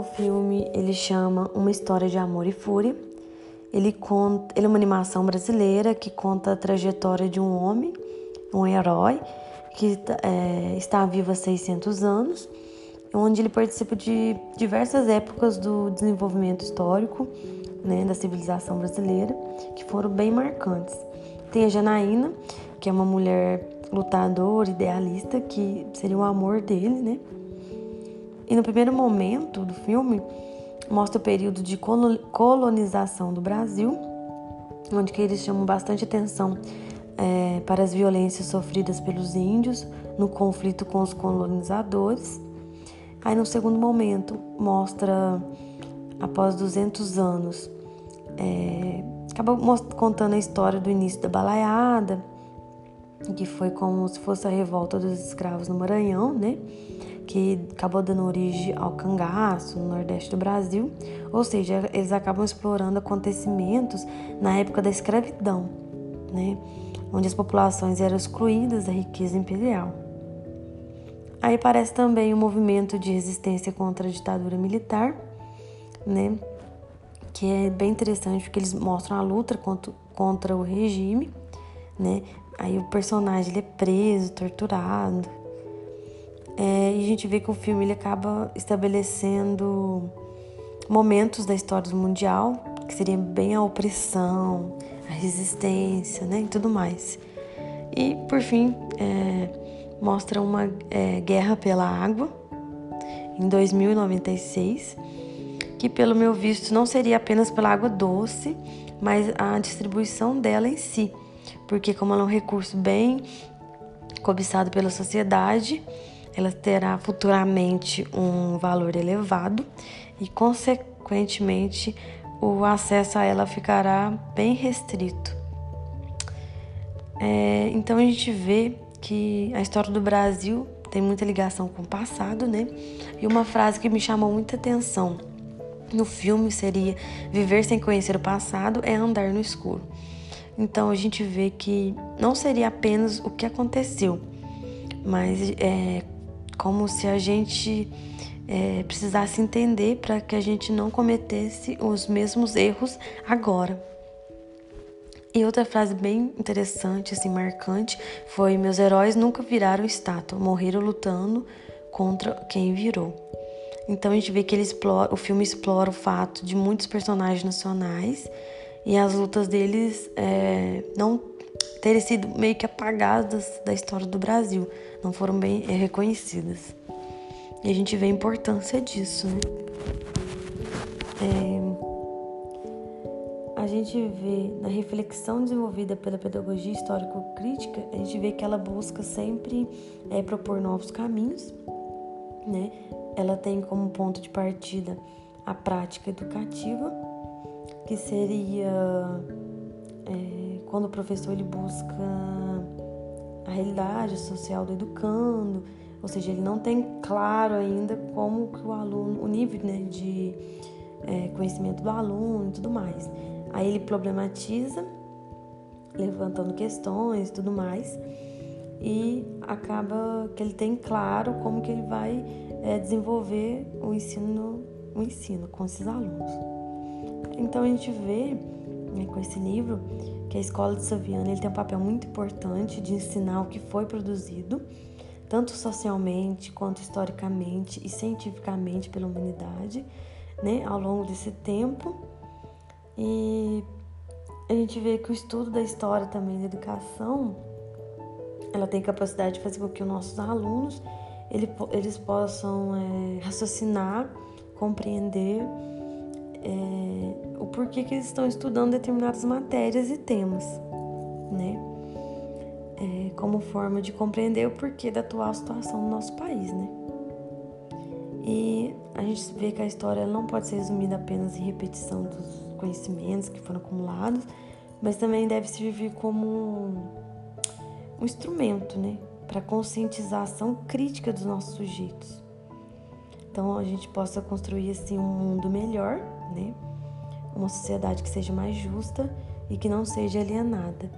o filme ele chama Uma História de Amor e Fúria. Ele, conta, ele é uma animação brasileira que conta a trajetória de um homem, um herói, que é, está vivo há 600 anos, onde ele participa de diversas épocas do desenvolvimento histórico né, da civilização brasileira, que foram bem marcantes. Tem a Janaína, que é uma mulher lutadora, idealista, que seria o amor dele, né? E no primeiro momento do filme, mostra o período de colonização do Brasil, onde que eles chamam bastante atenção é, para as violências sofridas pelos índios no conflito com os colonizadores. Aí no segundo momento mostra após 200 anos é, acaba contando a história do início da balaiada, que foi como se fosse a revolta dos escravos no Maranhão, né? Que acabou dando origem ao cangaço no Nordeste do Brasil. Ou seja, eles acabam explorando acontecimentos na época da escravidão, né? Onde as populações eram excluídas da riqueza imperial. Aí aparece também o um movimento de resistência contra a ditadura militar, né? Que é bem interessante porque eles mostram a luta contra, contra o regime, né? Aí o personagem é preso, torturado. É, e a gente vê que o filme ele acaba estabelecendo momentos da história mundial, que seria bem a opressão, a resistência, né, e tudo mais. E por fim é, mostra uma é, guerra pela água em 2096, que pelo meu visto não seria apenas pela água doce, mas a distribuição dela em si porque como ela é um recurso bem cobiçado pela sociedade, ela terá futuramente um valor elevado e, consequentemente, o acesso a ela ficará bem restrito. É, então a gente vê que a história do Brasil tem muita ligação com o passado, né? E uma frase que me chamou muita atenção no filme seria: Viver sem conhecer o passado é andar no escuro. Então a gente vê que não seria apenas o que aconteceu, mas é como se a gente é, precisasse entender para que a gente não cometesse os mesmos erros agora. E outra frase bem interessante, assim, marcante, foi: Meus heróis nunca viraram estátua, morreram lutando contra quem virou. Então a gente vê que ele explora, o filme explora o fato de muitos personagens nacionais e as lutas deles é, não terem sido meio que apagadas da história do Brasil, não foram bem é, reconhecidas. E a gente vê a importância disso, né? É, a gente vê na reflexão desenvolvida pela pedagogia histórico-crítica, a gente vê que ela busca sempre é, propor novos caminhos, né? Ela tem como ponto de partida a prática educativa que seria é, quando o professor ele busca a realidade social do educando, ou seja, ele não tem claro ainda como que o aluno, o nível né, de é, conhecimento do aluno e tudo mais. Aí ele problematiza, levantando questões e tudo mais, e acaba que ele tem claro como que ele vai é, desenvolver o ensino, o ensino com esses alunos. Então a gente vê né, com esse livro que a escola de Saviano ele tem um papel muito importante de ensinar o que foi produzido, tanto socialmente quanto historicamente e cientificamente pela humanidade, né, ao longo desse tempo. E a gente vê que o estudo da história também da educação, ela tem capacidade de fazer com que os nossos alunos eles possam é, raciocinar, compreender é, o porquê que eles estão estudando determinadas matérias e temas, né? É, como forma de compreender o porquê da atual situação do nosso país, né? E a gente vê que a história não pode ser resumida apenas em repetição dos conhecimentos que foram acumulados, mas também deve servir como um, um instrumento, né? Para conscientização crítica dos nossos sujeitos. Então a gente possa construir assim um mundo melhor né? Uma sociedade que seja mais justa e que não seja alienada.